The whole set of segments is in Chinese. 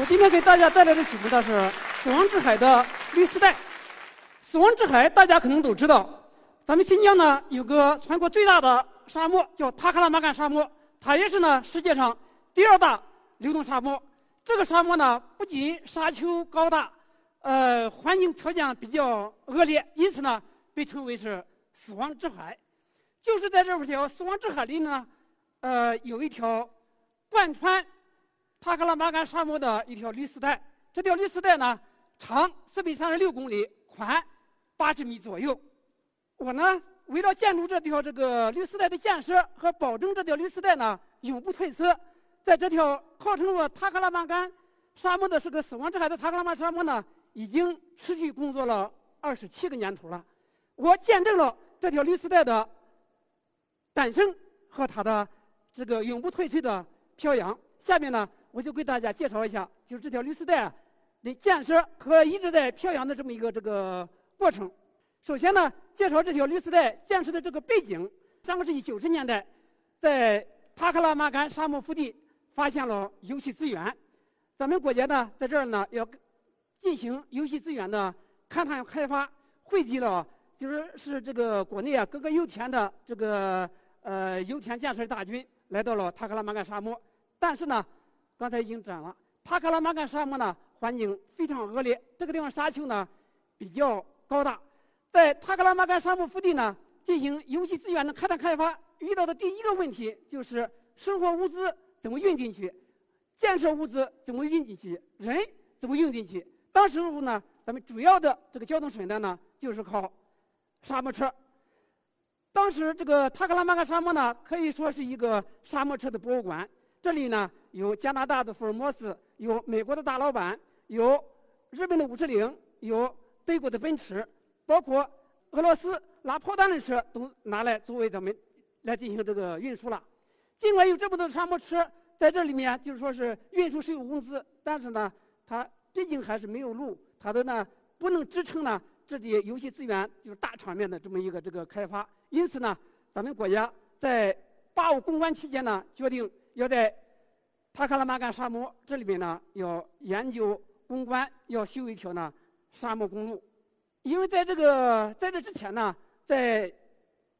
我今天给大家带来的曲目呢是《死亡之海》的绿丝带。死亡之海大家可能都知道，咱们新疆呢有个全国最大的沙漠叫塔克拉玛干沙漠，它也是呢世界上第二大流动沙漠。这个沙漠呢不仅沙丘高大，呃，环境条件比较恶劣，因此呢被称为是死亡之海。就是在这条死亡之海里呢，呃，有一条贯穿。塔克拉玛干沙漠的一条绿丝带，这条绿丝带呢，长四百三十六公里，宽八十米左右。我呢，为了建筑这条这个绿丝带的建设和保证这条绿丝带呢永不褪色，在这条号称我塔克拉玛干沙漠的是个死亡之海的塔克拉玛沙漠呢，已经持续工作了二十七个年头了。我见证了这条绿丝带的诞生和它的这个永不褪色的飘扬。下面呢。我就给大家介绍一下，就是这条绿丝带的建设和一直在飘扬的这么一个这个过程。首先呢，介绍这条绿丝带建设的这个背景。上个世纪九十年代，在塔克拉玛干沙漠腹地发现了油气资源，咱们国家呢在这儿呢要进行油气资源的勘探开发，汇集了就是是这个国内啊各个油田的这个呃油田建设大军来到了塔克拉玛干沙漠，但是呢。刚才已经讲了，塔克拉玛干沙漠呢，环境非常恶劣。这个地方沙丘呢比较高大，在塔克拉玛干沙漠腹地呢进行油气资源的开探开发，遇到的第一个问题就是生活物资怎么运进去，建设物资怎么运进去，人怎么运进去。当时候呢，咱们主要的这个交通手段呢就是靠沙漠车。当时这个塔克拉玛干沙漠呢可以说是一个沙漠车的博物馆。这里呢有加拿大的福尔摩斯，有美国的大老板，有日本的五十铃，有德国的奔驰，包括俄罗斯拉炮弹的车都拿来作为咱们来进行这个运输了。尽管有这么多沙漠车在这里面，就是说是运输是有工资，但是呢，它毕竟还是没有路，它的呢不能支撑呢这些游戏资源就是大场面的这么一个这个开发。因此呢，咱们国家在八五攻关期间呢，决定。要在塔克拉玛干沙漠这里面呢，要研究攻关，要修一条呢沙漠公路。因为在这个在这之前呢，在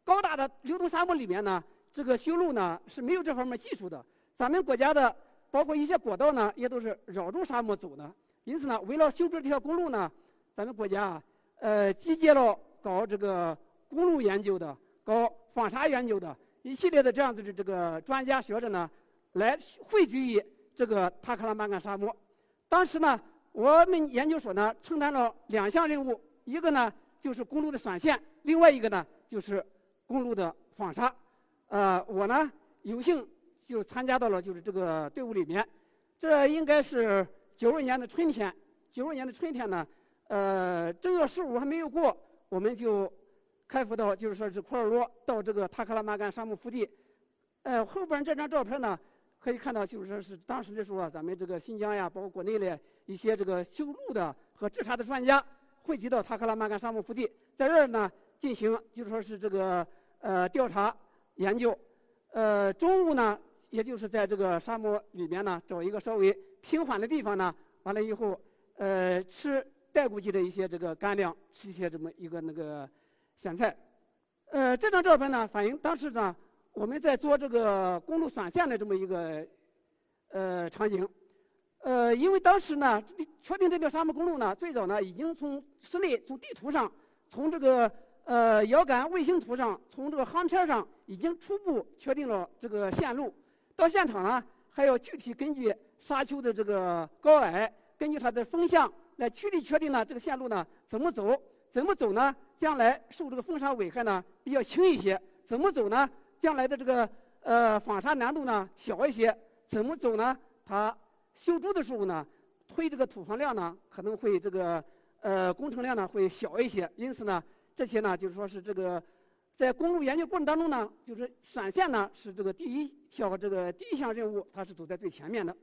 高大的流动沙漠里面呢，这个修路呢是没有这方面技术的。咱们国家的包括一些国道呢，也都是绕住沙漠走的。因此呢，为了修这条公路呢，咱们国家啊，呃，集结了搞这个公路研究的、搞防沙研究的一系列的这样子的这个专家学者呢。来汇聚于这个塔克拉玛干沙漠。当时呢，我们研究所呢承担了两项任务，一个呢就是公路的选线，另外一个呢就是公路的防沙。呃，我呢有幸就参加到了就是这个队伍里面。这应该是九二年的春天，九二年的春天呢，呃，正月十五还没有过，我们就开赴到就是说是库尔罗到这个塔克拉玛干沙漠腹地。呃，后边这张照片呢。可以看到，就是说是当时的时候啊，咱们这个新疆呀，包括国内的一些这个修路的和制茶的专家汇集到塔克拉玛干沙漠腹地，在这儿呢进行，就是说是这个呃调查研究。呃，中午呢，也就是在这个沙漠里面呢，找一个稍微平缓的地方呢，完了以后，呃，吃带过去的一些这个干粮，吃一些这么一个那个咸菜。呃，这张照片呢，反映当时呢。我们在做这个公路选线的这么一个呃场景，呃，因为当时呢，确定这条沙漠公路呢，最早呢已经从室内从地图上，从这个呃遥感卫星图上，从这个航片上已经初步确定了这个线路。到现场呢，还要具体根据沙丘的这个高矮，根据它的风向来具体确定呢这个线路呢怎么走，怎么走呢？将来受这个风沙危害呢比较轻一些，怎么走呢？将来的这个呃防沙难度呢小一些，怎么走呢？它修筑的时候呢，推这个土方量呢，可能会这个呃工程量呢会小一些。因此呢，这些呢就是说是这个在公路研究过程当中呢，就是选线呢是这个第一条这个第一项任务，它是走在最前面的。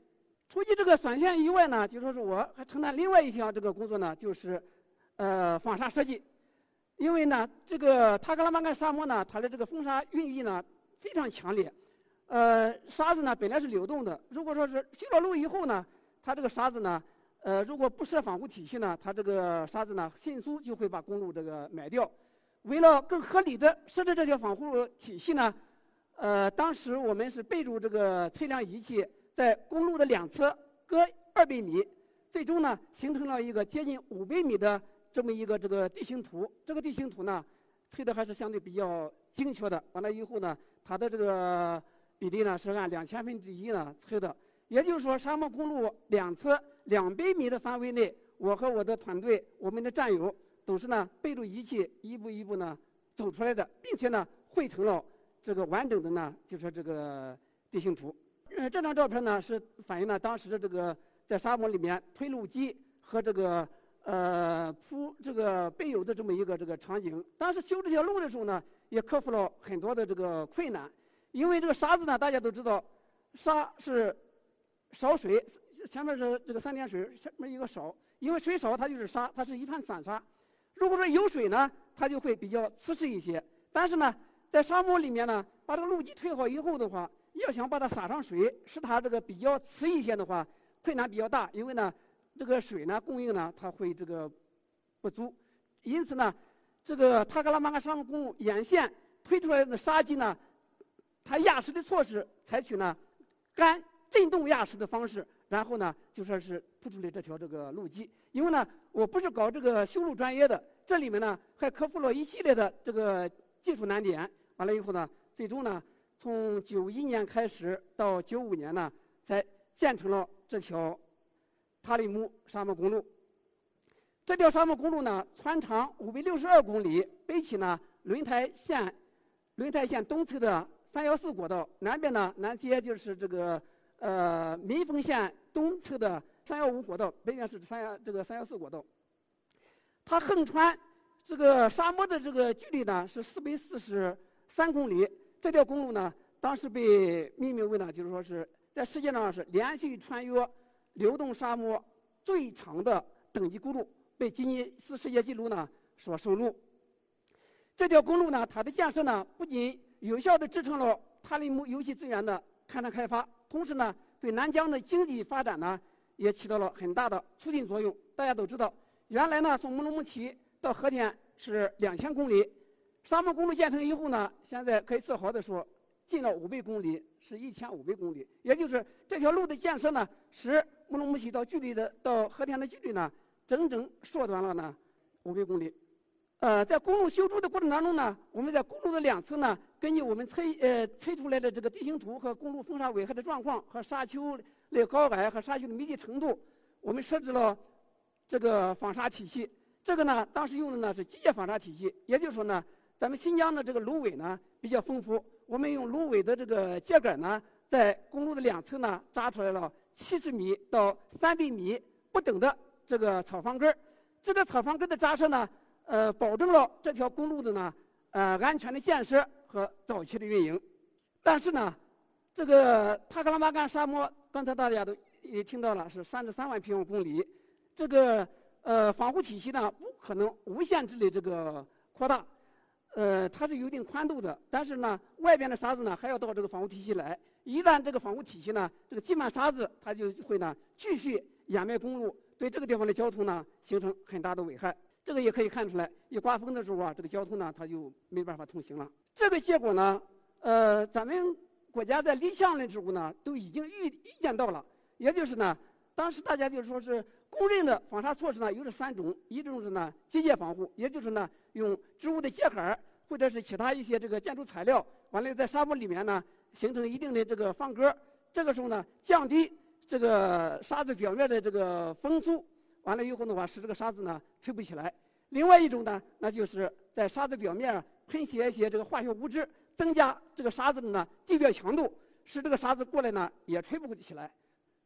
除去这个选线以外呢，就说是我还承担另外一项这个工作呢，就是呃防沙设计。因为呢，这个塔克拉玛干沙漠呢，它的这个风沙运力呢非常强烈。呃，沙子呢本来是流动的，如果说是修了路以后呢，它这个沙子呢，呃，如果不设防护体系呢，它这个沙子呢迅速就会把公路这个埋掉。为了更合理的设置这条防护体系呢，呃，当时我们是备注这个测量仪器在公路的两侧各二百米，最终呢形成了一个接近五百米的这么一个这个地形图。这个地形图呢，测的还是相对比较精确的。完了以后呢，它的这个。比例呢是按两千分之一呢测的，也就是说沙漠公路两侧两百米的范围内，我和我的团队、我们的战友都是呢背着仪器一步一步呢走出来的，并且呢绘成了这个完整的呢就说这个地形图。呃，这张照片呢是反映了当时的这个在沙漠里面推路机和这个呃铺这个备油的这么一个这个场景。当时修这条路的时候呢，也克服了很多的这个困难。因为这个沙子呢，大家都知道，沙是少水，前面是这个三点水，下面一个少。因为水少，它就是沙，它是一盘散沙。如果说有水呢，它就会比较瓷实一些。但是呢，在沙漠里面呢，把这个路基推好以后的话，要想把它撒上水，使它这个比较瓷一些的话，困难比较大。因为呢，这个水呢供应呢，它会这个不足。因此呢，这个塔克拉玛干沙漠公路沿线推出来的沙基呢。它压实的措施采取呢干震动压实的方式，然后呢就说是铺出来这条这个路基。因为呢我不是搞这个修路专业的，这里面呢还克服了一系列的这个技术难点。完了以后呢，最终呢从九一年开始到九五年呢，才建成了这条塔里木沙漠公路。这条沙漠公路呢全长五百六十二公里，北起呢轮台县轮台县东侧的。三幺四国道南边呢，南接就是这个呃民丰县东侧的三幺五国道，北边是三幺这个三幺四国道。它横穿这个沙漠的这个距离呢是四百四十三公里。这条公路呢，当时被命名为呢，就是说是在世界上是连续穿越流动沙漠最长的等级公路，被吉尼斯世界纪录呢所收录。这条公路呢，它的建设呢不仅有效地支撑了塔里木油气资源的勘探开发，同时呢，对南疆的经济发展呢，也起到了很大的促进作用。大家都知道，原来呢，从乌鲁木齐到和田是两千公里，沙漠公路建成以后呢，现在可以自豪地说，近了五百公里，是一千五百公里。也就是这条路的建设呢，使乌鲁木齐到距离的到和田的距离呢，整整缩短了呢五百公里。呃，在公路修筑的过程当中呢，我们在公路的两侧呢，根据我们测呃测出来的这个地形图和公路风沙危害的状况和沙丘的高矮和沙丘的密集程度，我们设置了这个防沙体系。这个呢，当时用的呢是机械防沙体系，也就是说呢，咱们新疆的这个芦苇呢比较丰富，我们用芦苇的这个秸秆呢，在公路的两侧呢扎出来了七十米到三百米不等的这个草方根儿。这个草方根的扎设呢。呃，保证了这条公路的呢，呃，安全的建设和早期的运营。但是呢，这个塔克拉玛干沙漠，刚才大家都也听到了，是三十三万平方公里。这个呃防护体系呢，不可能无限制的这个扩大，呃，它是有一定宽度的。但是呢，外边的沙子呢，还要到这个防护体系来。一旦这个防护体系呢，这个积满沙子，它就会呢继续掩埋公路，对这个地方的交通呢，形成很大的危害。这个也可以看出来，一刮风的时候啊，这个交通呢，它就没办法通行了。这个结果呢，呃，咱们国家在立项的时候呢，都已经预预见到了。也就是呢，当时大家就说是公认的防沙措施呢，有这三种：一种是呢机械防护，也就是呢用植物的秸秆或者是其他一些这个建筑材料，完了在沙漠里面呢形成一定的这个方格，这个时候呢降低这个沙子表面的这个风速。完了以后的话，使这个沙子呢吹不起来。另外一种呢，那就是在沙子表面喷写一些这个化学物质，增加这个沙子的呢地表强度，使这个沙子过来呢也吹不起来。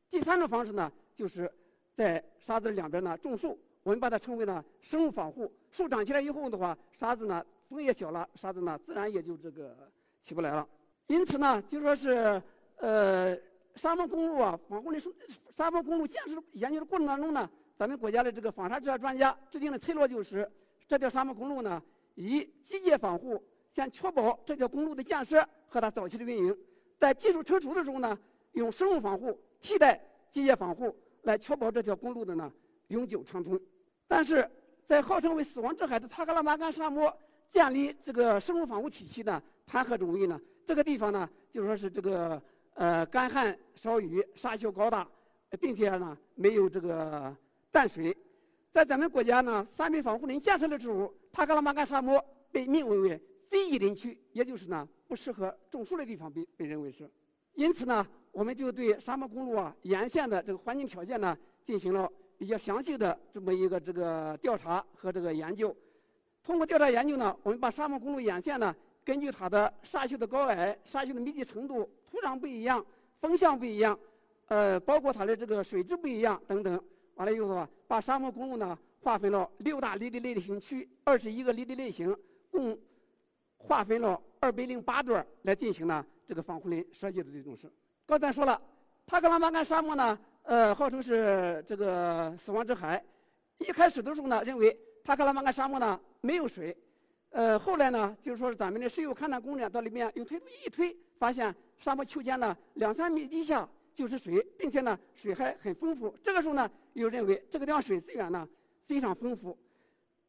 第三种方式呢，就是在沙子两边呢种树，我们把它称为呢生物防护。树长起来以后的话，沙子呢风也小了，沙子呢自然也就这个起不来了。因此呢，就说是呃沙漠公路啊，防护的是沙漠公路建设研究的过程当中呢，咱们国家的这个防沙治沙专家制定的策略就是，这条沙漠公路呢以机械防护，先确保这条公路的建设和它早期的运营，在技术成熟的时候呢，用生物防护替代机械防护，来确保这条公路的呢永久畅通。但是在号称为“死亡之海”的塔克拉玛干沙漠建立这个生物防护体系呢，谈何容易呢？这个地方呢，就说是这个呃干旱少雨，沙丘高大，并且呢没有这个淡水。在咱们国家呢，三北防护林建设的时候，塔克拉玛干沙漠被命名为非遗林区，也就是呢不适合种树的地方，被被认为是。因此呢，我们就对沙漠公路啊沿线的这个环境条件呢进行了比较详细的这么一个这个调查和这个研究。通过调查研究呢，我们把沙漠公路沿线呢。根据它的沙丘的高矮、沙丘的密集程度、土壤不一样、风向不一样，呃，包括它的这个水质不一样等等，完了以后啊，把沙漠公路呢划分了六大离地类型区，二十一个离地类型，共划分了二百零八段来进行呢这个防护林设计的这种事。刚才说了，塔克拉玛干沙漠呢，呃，号称是这个死亡之海。一开始的时候呢，认为塔克拉玛干沙漠呢没有水。呃，后来呢，就是说是咱们的石油勘探工人到里面用推土机一推，发现沙漠丘间呢两三米地下就是水，并且呢水还很丰富。这个时候呢，又认为这个地方水资源呢非常丰富。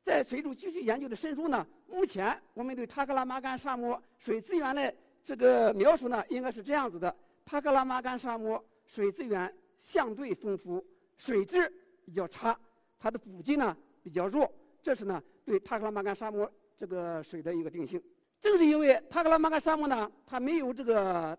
在随着继续研究的深入呢，目前我们对塔克拉玛干沙漠水资源的这个描述呢，应该是这样子的：塔克拉玛干沙漠水资源相对丰富，水质比较差，它的补给呢比较弱。这是呢对塔克拉玛干沙漠。这个水的一个定性，正是因为塔克拉玛干沙漠呢，它没有这个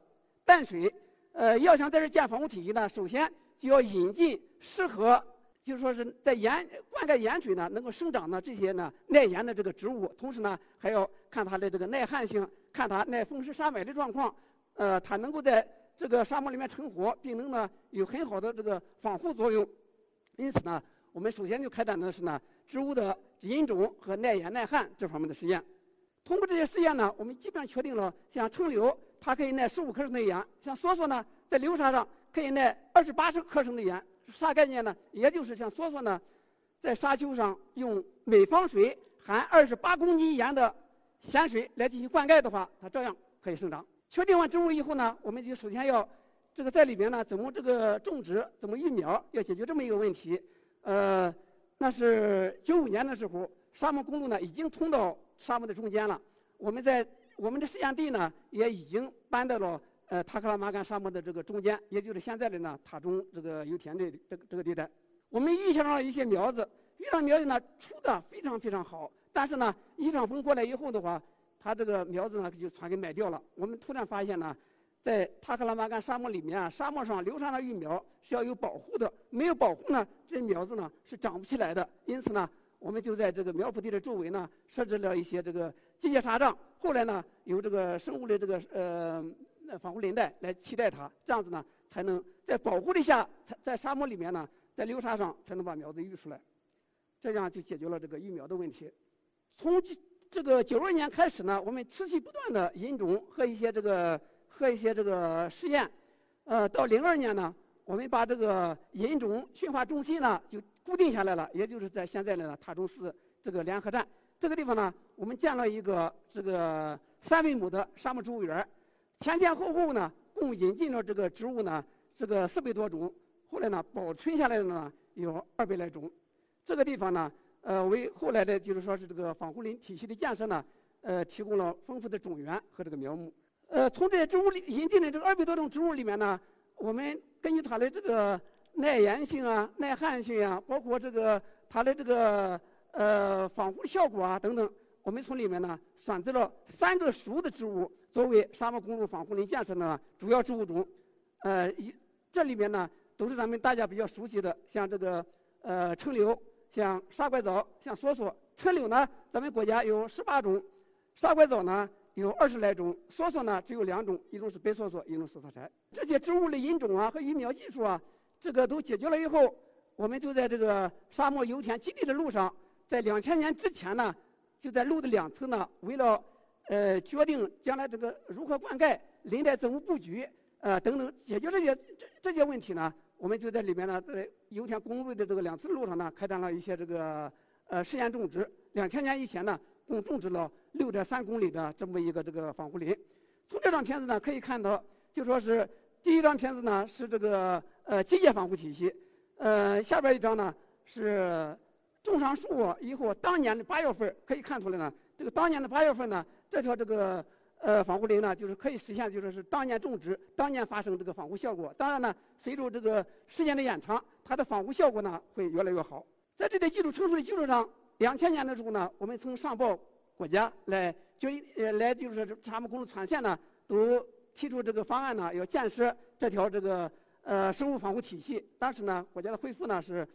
淡水，呃，要想在这建防护体系呢，首先就要引进适合，就是说是在盐灌溉盐水呢能够生长的这些呢耐盐的这个植物，同时呢还要看它的这个耐旱性，看它耐风湿沙埋的状况，呃，它能够在这个沙漠里面成活，并能呢有很好的这个防护作用。因此呢，我们首先就开展的是呢植物的。引种和耐盐耐旱这方面的实验，通过这些实验呢，我们基本上确定了，像称流它可以耐十五克升的盐，像梭梭呢，在流沙上可以耐二十八克升的盐。啥概念呢？也就是像梭梭呢，在沙丘上用每方水含二十八公斤盐的咸水来进行灌溉的话，它照样可以生长。确定完植物以后呢，我们就首先要这个在里面呢，怎么这个种植，怎么育苗，要解决这么一个问题，呃。那是九五年的时候，沙漠公路呢已经通到沙漠的中间了。我们在我们的试验地呢也已经搬到了呃塔克拉玛干沙漠的这个中间，也就是现在的呢塔中这个油田的这个这个地带。我们遇上了一些苗子，遇上苗子呢出的非常非常好，但是呢一场风过来以后的话，它这个苗子呢就全给埋掉了。我们突然发现呢。在塔克拉玛干沙漠里面啊，沙漠上流沙的育苗是要有保护的，没有保护呢，这苗子呢是长不起来的。因此呢，我们就在这个苗圃地的周围呢设置了一些这个机械沙障，后来呢由这个生物的这个呃防护林带来替代它，这样子呢才能在保护的下，在在沙漠里面呢，在流沙上才能把苗子育出来，这样就解决了这个育苗的问题。从这个九二年开始呢，我们持续不断的引种和一些这个。和一些这个实验，呃，到零二年呢，我们把这个引种驯化中心呢就固定下来了，也就是在现在的塔中寺这个联合站这个地方呢，我们建了一个这个三维亩的沙漠植物园，前前后后呢共引进了这个植物呢这个四百多种，后来呢保存下来的呢有二百来种，这个地方呢，呃，为后来的就是说是这个防护林体系的建设呢，呃，提供了丰富的种源和这个苗木。呃，从这些植物里引进的这个二百多种植物里面呢，我们根据它的这个耐盐性啊、耐旱性啊，包括这个它的这个呃防护效果啊等等，我们从里面呢选择了三个属的植物作为沙漠公路防护林建设的主要植物种。呃，一这里面呢都是咱们大家比较熟悉的，像这个呃橙柳、像沙拐枣、像梭梭。车柳呢，咱们国家有十八种；沙拐枣呢。有二十来种，梭梭呢只有两种，一种是白梭梭，一种是梭梭柴。这些植物的引种啊和育苗技术啊，这个都解决了以后，我们就在这个沙漠油田基地的路上，在两千年之前呢，就在路的两侧呢，为了呃决定将来这个如何灌溉、林带作物布局呃等等，解决这些这这些问题呢，我们就在里面呢，在油田公路的这个两侧路上呢，开展了一些这个呃试验种植。两千年以前呢，共种植了六点三公里的这么一个这个防护林。从这张片子呢可以看到，就说是第一张片子呢是这个呃机械防护体系。呃，下边一张呢是种上树以后，当年的八月份可以看出来呢，这个当年的八月份呢，这条这个呃防护林呢，就是可以实现，就说是当年种植，当年发生这个防护效果。当然呢，随着这个时间的延长，它的防护效果呢会越来越好。在这点技术成熟的基础上，两千年的时候呢，我们曾上报国家来就呃来就是沙漠公路全线呢都提出这个方案呢，要建设这条这个。呃，生物防护体系，当时呢，国家的回复呢是，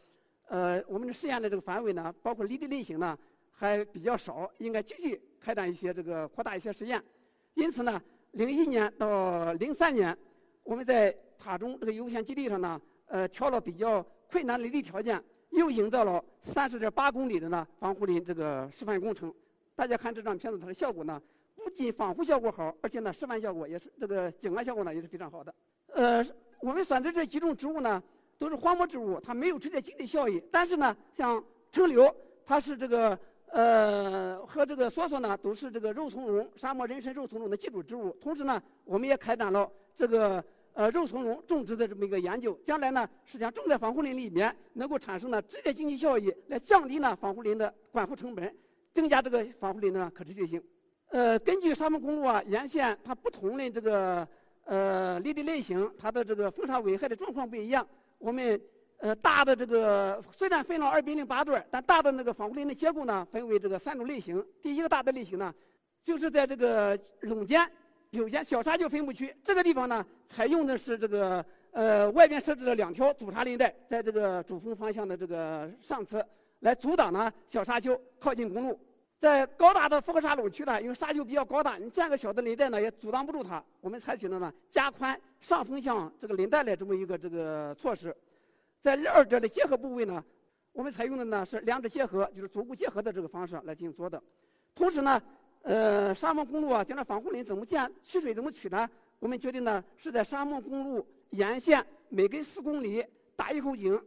呃，我们的试验的这个范围呢，包括离地类型呢，还比较少，应该继续开展一些这个扩大一些实验。因此呢，零一年到零三年，我们在塔中这个油田基地上呢，呃，挑了比较困难的地条件，又营造了三十点八公里的呢防护林这个示范工程。大家看这张片子，它的效果呢，不仅防护效果好，而且呢，示范效果也是这个景观效果呢也是非常好的。呃。我们选择这几种植物呢，都是荒漠植物，它没有直接经济效益。但是呢，像橙柳，它是这个呃和这个梭梭呢，都是这个肉苁蓉沙漠人参肉苁蓉的基础植物。同时呢，我们也开展了这个呃肉苁蓉种植的这么一个研究。将来呢，实际上种在防护林里面，能够产生呢直接经济效益，来降低呢防护林的管护成本，增加这个防护林的可持续性。呃，根据沙漠公路啊沿线它不同的这个。呃，离地类型，它的这个风沙危害的状况不一样。我们呃大的这个虽然分了二比零八段，但大的那个防护林的结构呢，分为这个三种类型。第一个大的类型呢，就是在这个垄间、柳间小沙丘分布区这个地方呢，采用的是这个呃外边设置了两条阻沙林带，在这个主峰方向的这个上侧，来阻挡呢小沙丘靠近公路。在高大的复合沙垄区呢，因为沙丘比较高大，你建个小的林带呢，也阻挡不住它。我们采取了呢加宽上风向这个林带的这么一个这个措施。在二者的结合部位呢，我们采用的呢是两者结合，就是足够结合的这个方式来进行做的。同时呢，呃，沙漠公路啊，将来防护林怎么建，取水怎么取呢？我们决定呢是在沙漠公路沿线每隔四公里打一口井。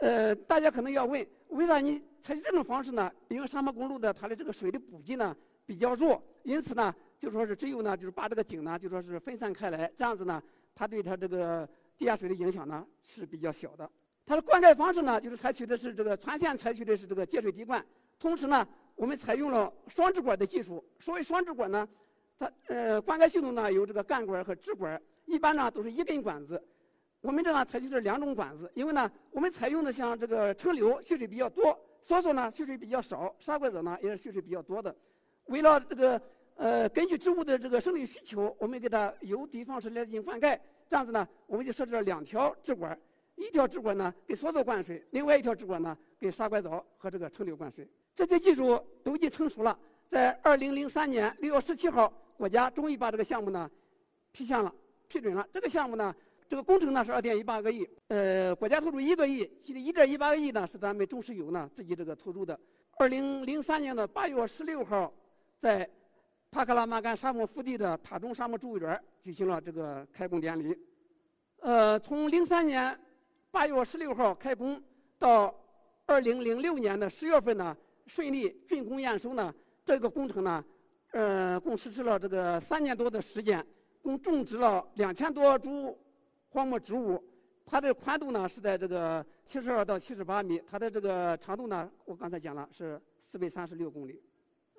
呃，大家可能要问，为啥你采取这种方式呢？因为沙漠公路的它的这个水的补给呢比较弱，因此呢，就说是只有呢，就是把这个井呢，就说是分散开来，这样子呢，它对它这个地下水的影响呢是比较小的。它的灌溉方式呢，就是采取的是这个全线采取的是这个节水滴灌，同时呢，我们采用了双支管的技术。所谓双支管呢，它呃灌溉系统呢有这个干管和支管，一般呢都是一根管子。我们这呢采取是两种管子，因为呢，我们采用的像这个橙柳蓄水比较多，梭梭呢蓄水比较少，沙拐子呢也是蓄水比较多的。为了这个呃，根据植物的这个生理需求，我们给它由地方式来进行灌溉。这样子呢，我们就设置了两条支管，一条支管呢给梭梭灌水，另外一条支管呢给沙拐枣和这个橙柳灌水。这些技术都已经成熟了，在二零零三年六月十七号，国家终于把这个项目呢批下了，批准了。这个项目呢。这个工程呢是二点一八个亿，呃，国家投入一个亿，其中一点一八个亿呢是咱们中石油呢自己这个投入的。二零零三年的八月十六号，在塔克拉玛干沙漠腹地的塔中沙漠植物园举行了这个开工典礼。呃，从零三年八月十六号开工到二零零六年的十月份呢，顺利竣工验收呢，这个工程呢，呃，共实施了这个三年多的时间，共种植了两千多株。荒漠植物，它的宽度呢是在这个七十二到七十八米，它的这个长度呢，我刚才讲了是四百三十六公里。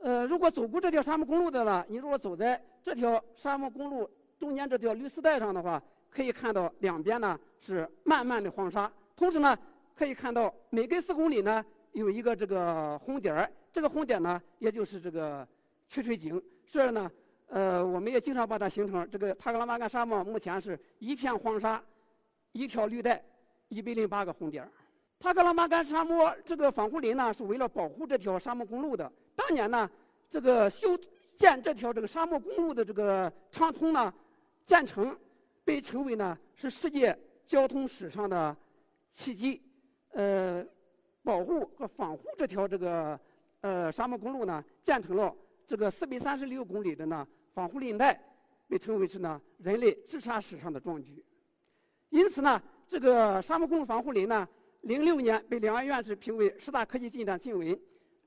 呃，如果走过这条沙漠公路的呢，你如果走在这条沙漠公路中间这条绿丝带上的话，可以看到两边呢是漫漫的黄沙，同时呢可以看到每隔四公里呢有一个这个红点儿，这个红点呢也就是这个取水井，这呢。呃，我们也经常把它形成这个塔克拉玛干沙漠，目前是一片黄沙，一条绿带，一百零八个红点儿。塔克拉玛干沙漠这个防护林呢，是为了保护这条沙漠公路的。当年呢，这个修建这条这个沙漠公路的这个畅通呢，建成被称为呢是世界交通史上的奇迹。呃保护和防护这条这个呃沙漠公路呢，建成了这个四百三十六公里的呢防护林带，被称为是呢人类自杀史上的壮举。因此呢，这个沙漠公路防护林呢，零六年被两岸院士评为十大科技进展新闻，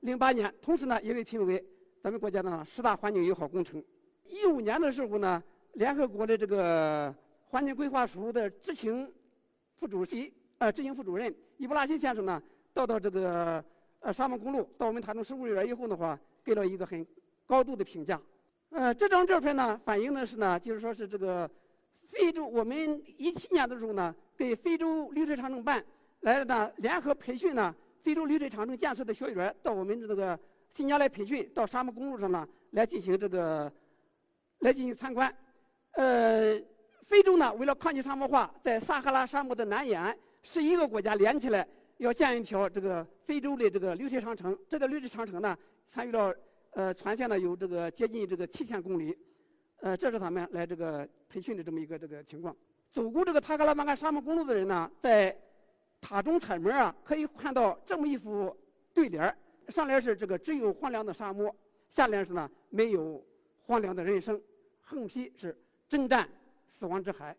零八年同时呢也被评为咱们国家的十大环境友好工程。一五年的时候呢，联合国的这个环境规划署的执行副主席呃执行副主任伊布拉辛先生呢，到到这个呃沙漠公路到我们塔中十五园以后的话，给了一个很高度的评价。呃，这张照片呢，反映的是呢，就是说是这个。非洲，我们一七年的时候呢，给非洲绿水长城办来了呢联合培训呢，非洲绿水长城建设的学员到我们这个新疆来培训，到沙漠公路上呢来进行这个来进行参观。呃，非洲呢为了抗击沙漠化，在撒哈拉沙漠的南沿十一个国家连起来要建一条这个非洲的这个绿水长城。这个绿水长城呢，参与了呃全线呢有这个接近这个七千公里。呃，这是他们来这个培训的这么一个这个情况。走过这个塔克拉玛干沙漠公路的人呢，在塔中彩门啊，可以看到这么一幅对联：上联是这个只有荒凉的沙漠，下联是呢没有荒凉的人生，横批是征战死亡之海。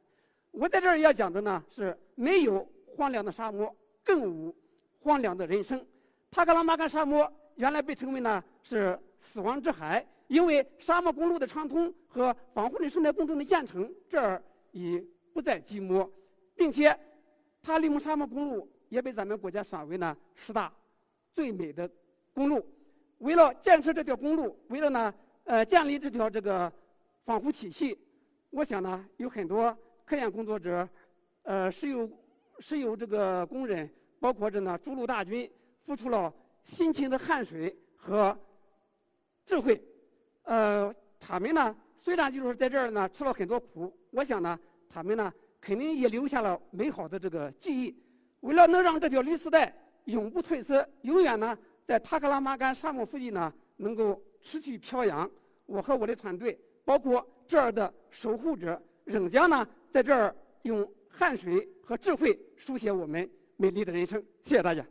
我在这儿要讲的呢是没有荒凉的沙漠，更无荒凉的人生。塔克拉玛干沙漠原来被称为呢是死亡之海。因为沙漠公路的畅通和防护林生态工程的建成，这儿已不再寂寞，并且塔里木沙漠公路也被咱们国家选为呢十大最美的公路。为了建设这条公路，为了呢呃建立这条这个防护体系，我想呢有很多科研工作者，呃石油石油这个工人，包括着呢筑路大军，付出了辛勤的汗水和智慧。呃，他们呢，虽然就是在这儿呢吃了很多苦，我想呢，他们呢肯定也留下了美好的这个记忆。为了能让这条绿丝带永不褪色，永远呢在塔克拉玛干沙漠附近呢能够持续飘扬，我和我的团队，包括这儿的守护者，仍将呢在这儿用汗水和智慧书写我们美丽的人生。谢谢大家。